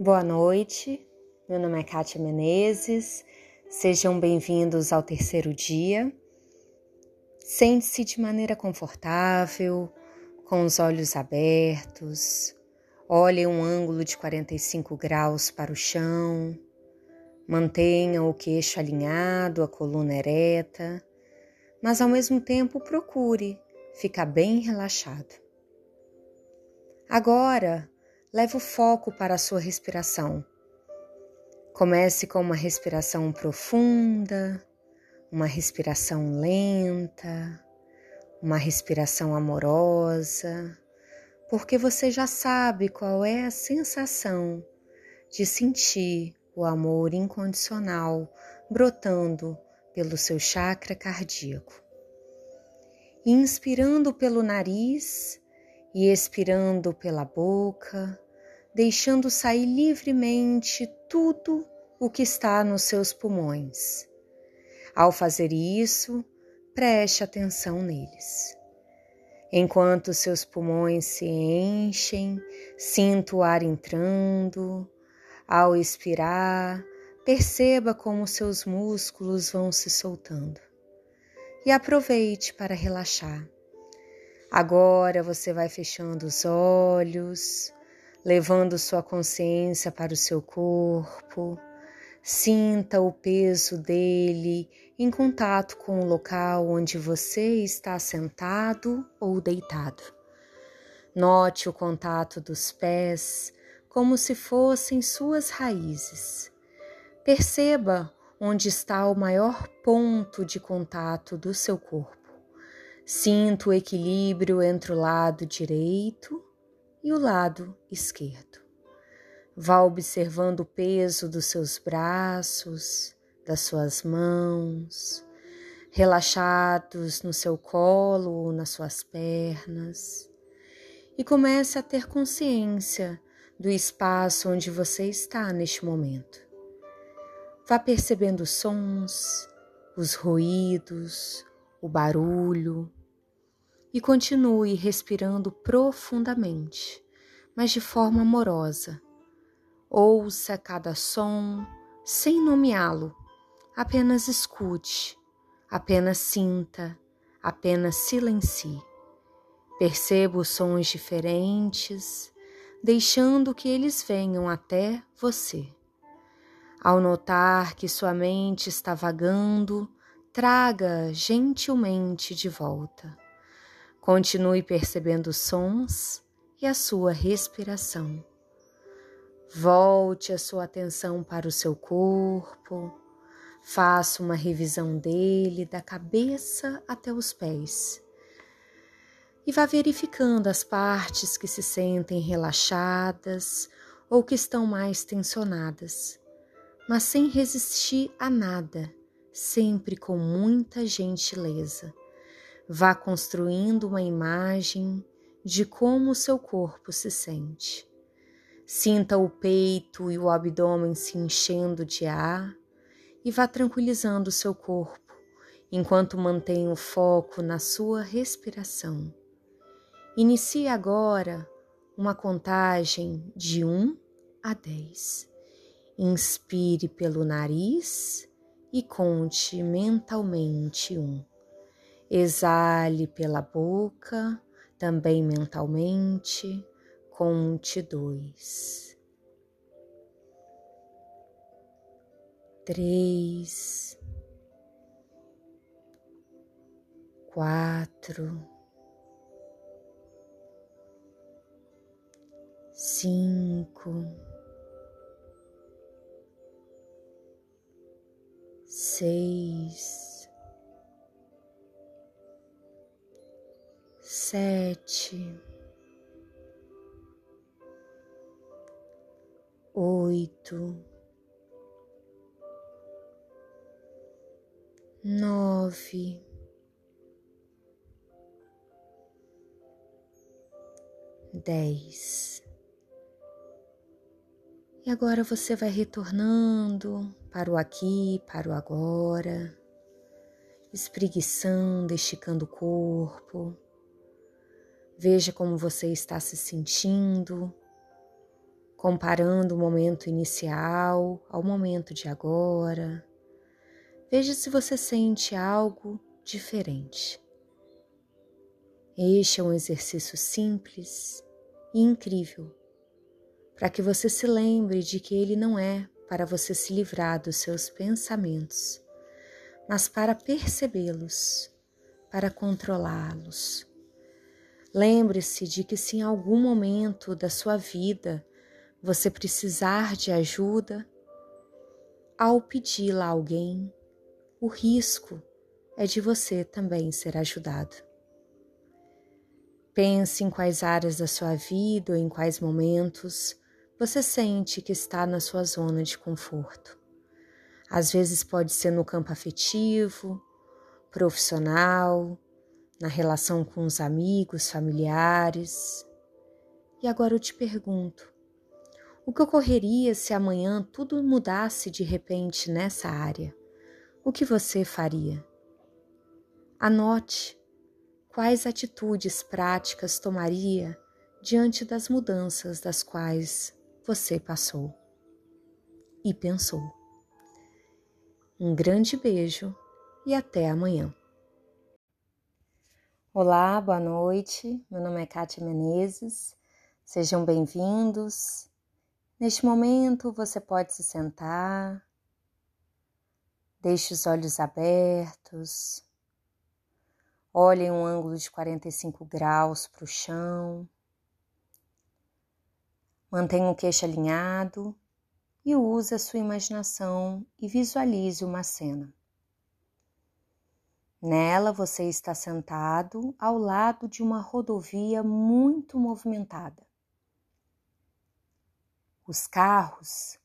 Boa noite, meu nome é Kátia Menezes, sejam bem-vindos ao terceiro dia. Sente-se de maneira confortável, com os olhos abertos, olhe um ângulo de 45 graus para o chão, mantenha o queixo alinhado, a coluna ereta, mas ao mesmo tempo procure ficar bem relaxado. Agora, leve o foco para a sua respiração. Comece com uma respiração profunda, uma respiração lenta, uma respiração amorosa, porque você já sabe qual é a sensação de sentir o amor incondicional brotando pelo seu chakra cardíaco. Inspirando pelo nariz e expirando pela boca, deixando sair livremente tudo o que está nos seus pulmões. Ao fazer isso, preste atenção neles. Enquanto seus pulmões se enchem, sinta o ar entrando. Ao expirar, perceba como seus músculos vão se soltando. E aproveite para relaxar. Agora você vai fechando os olhos, levando sua consciência para o seu corpo. Sinta o peso dele em contato com o local onde você está sentado ou deitado. Note o contato dos pés como se fossem suas raízes. Perceba onde está o maior ponto de contato do seu corpo. Sinta o equilíbrio entre o lado direito e o lado esquerdo. Vá observando o peso dos seus braços, das suas mãos, relaxados no seu colo ou nas suas pernas, e comece a ter consciência do espaço onde você está neste momento. Vá percebendo os sons, os ruídos, o barulho e continue respirando profundamente, mas de forma amorosa. Ouça cada som sem nomeá-lo, apenas escute, apenas sinta, apenas silencie. Perceba os sons diferentes, deixando que eles venham até você. Ao notar que sua mente está vagando, traga gentilmente de volta. Continue percebendo os sons e a sua respiração. Volte a sua atenção para o seu corpo, faça uma revisão dele da cabeça até os pés e vá verificando as partes que se sentem relaxadas ou que estão mais tensionadas, mas sem resistir a nada sempre com muita gentileza. Vá construindo uma imagem de como o seu corpo se sente. Sinta o peito e o abdômen se enchendo de ar e vá tranquilizando o seu corpo enquanto mantém o foco na sua respiração. Inicie agora uma contagem de 1 a 10. Inspire pelo nariz e conte mentalmente um. Exale pela boca, também mentalmente, conte dois. Três, quatro, cinco. seis, sete, oito, nove, dez. E agora você vai retornando para o aqui, para o agora, espreguiçando, esticando o corpo. Veja como você está se sentindo, comparando o momento inicial ao momento de agora. Veja se você sente algo diferente. Este é um exercício simples e incrível para que você se lembre de que ele não é para você se livrar dos seus pensamentos, mas para percebê-los, para controlá-los. Lembre-se de que se em algum momento da sua vida você precisar de ajuda, ao pedi-la a alguém, o risco é de você também ser ajudado. Pense em quais áreas da sua vida ou em quais momentos você sente que está na sua zona de conforto. Às vezes pode ser no campo afetivo, profissional, na relação com os amigos, familiares. E agora eu te pergunto: o que ocorreria se amanhã tudo mudasse de repente nessa área? O que você faria? Anote quais atitudes práticas tomaria diante das mudanças das quais você passou e pensou. Um grande beijo e até amanhã. Olá, boa noite. Meu nome é Kátia Menezes. Sejam bem-vindos. Neste momento você pode se sentar, deixe os olhos abertos, olhe em um ângulo de 45 graus para o chão. Mantenha o queixo alinhado e use a sua imaginação e visualize uma cena. Nela você está sentado ao lado de uma rodovia muito movimentada. Os carros,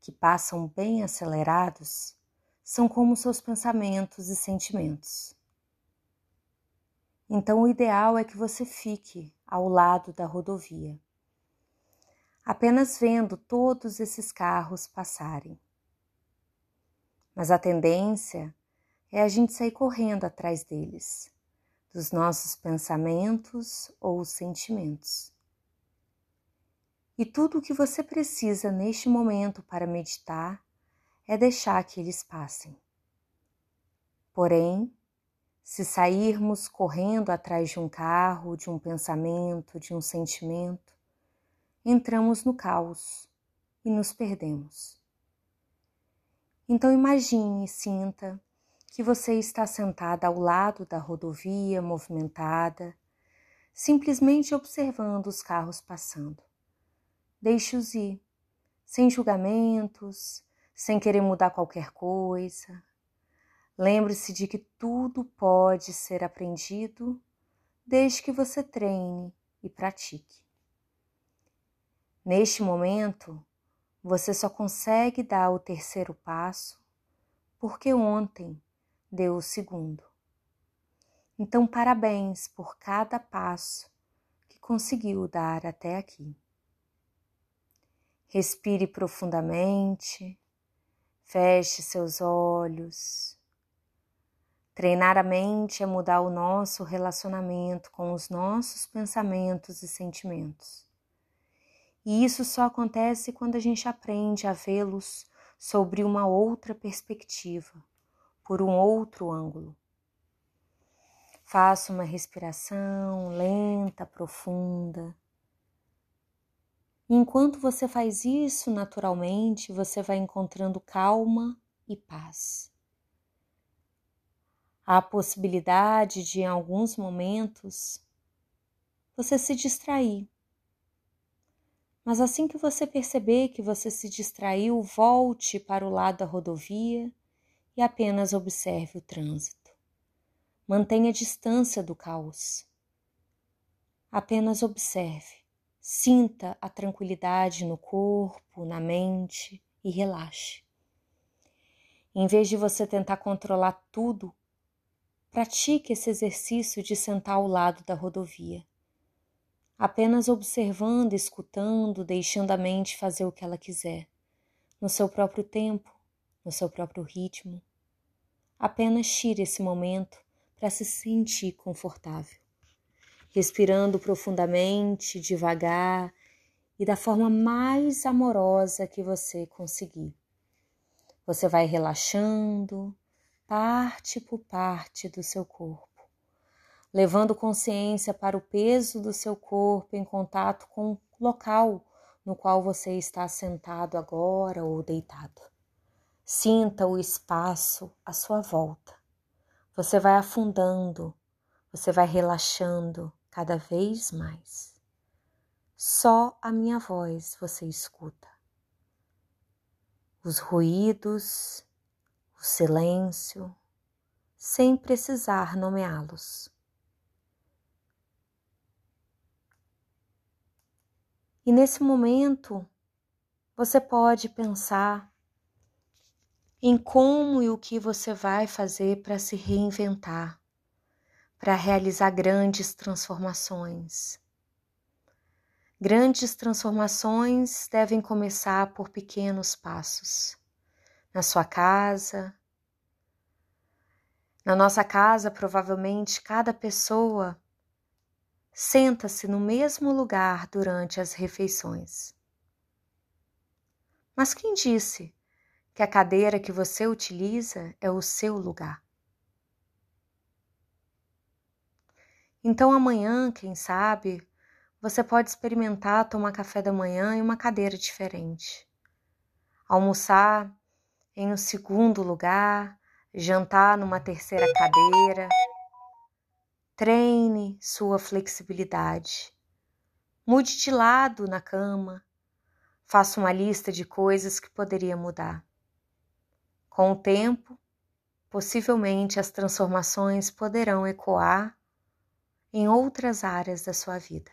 que passam bem acelerados, são como seus pensamentos e sentimentos. Então, o ideal é que você fique ao lado da rodovia apenas vendo todos esses carros passarem. Mas a tendência é a gente sair correndo atrás deles, dos nossos pensamentos ou sentimentos. E tudo o que você precisa neste momento para meditar é deixar que eles passem. Porém, se sairmos correndo atrás de um carro, de um pensamento, de um sentimento, entramos no caos e nos perdemos. Então imagine e sinta que você está sentada ao lado da rodovia movimentada, simplesmente observando os carros passando. Deixe-os ir, sem julgamentos, sem querer mudar qualquer coisa. Lembre-se de que tudo pode ser aprendido desde que você treine e pratique. Neste momento, você só consegue dar o terceiro passo porque ontem deu o segundo. Então, parabéns por cada passo que conseguiu dar até aqui. Respire profundamente, feche seus olhos. Treinar a mente é mudar o nosso relacionamento com os nossos pensamentos e sentimentos. E isso só acontece quando a gente aprende a vê-los sobre uma outra perspectiva, por um outro ângulo. Faça uma respiração lenta, profunda. Enquanto você faz isso naturalmente, você vai encontrando calma e paz. Há a possibilidade de, em alguns momentos, você se distrair mas assim que você perceber que você se distraiu, volte para o lado da rodovia e apenas observe o trânsito. Mantenha a distância do caos. Apenas observe, sinta a tranquilidade no corpo, na mente e relaxe. Em vez de você tentar controlar tudo, pratique esse exercício de sentar ao lado da rodovia apenas observando, escutando, deixando a mente fazer o que ela quiser, no seu próprio tempo, no seu próprio ritmo. Apenas tire esse momento para se sentir confortável, respirando profundamente, devagar e da forma mais amorosa que você conseguir. Você vai relaxando parte por parte do seu corpo, levando consciência para o peso do seu corpo em contato com o local no qual você está sentado agora ou deitado. Sinta o espaço à sua volta. Você vai afundando, você vai relaxando cada vez mais. Só a minha voz você escuta os ruídos, o silêncio, sem precisar nomeá-los. E nesse momento, você pode pensar em como e o que você vai fazer para se reinventar, para realizar grandes transformações Grandes transformações devem começar por pequenos passos. Na sua casa, na nossa casa, provavelmente cada pessoa senta-se no mesmo lugar durante as refeições. Mas quem disse que a cadeira que você utiliza é o seu lugar? Então amanhã, quem sabe, você pode experimentar tomar café da manhã em uma cadeira diferente. Almoçar em um segundo lugar, jantar numa terceira cadeira. Treine sua flexibilidade. Mude de lado na cama. Faça uma lista de coisas que poderia mudar. Com o tempo, possivelmente as transformações poderão ecoar em outras áreas da sua vida.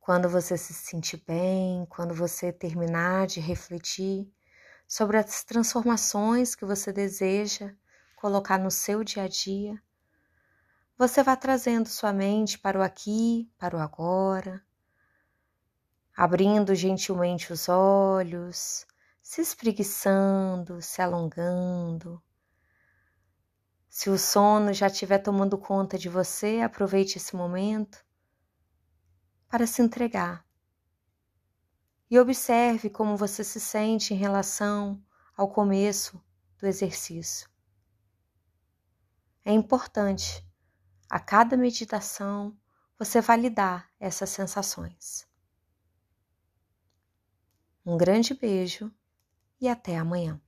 Quando você se sentir bem, quando você terminar de refletir sobre as transformações que você deseja colocar no seu dia a dia, você vai trazendo sua mente para o aqui, para o agora, abrindo gentilmente os olhos, se espreguiçando, se alongando. Se o sono já estiver tomando conta de você, aproveite esse momento para se entregar. E observe como você se sente em relação ao começo do exercício. É importante, a cada meditação, você validar essas sensações. Um grande beijo e até amanhã.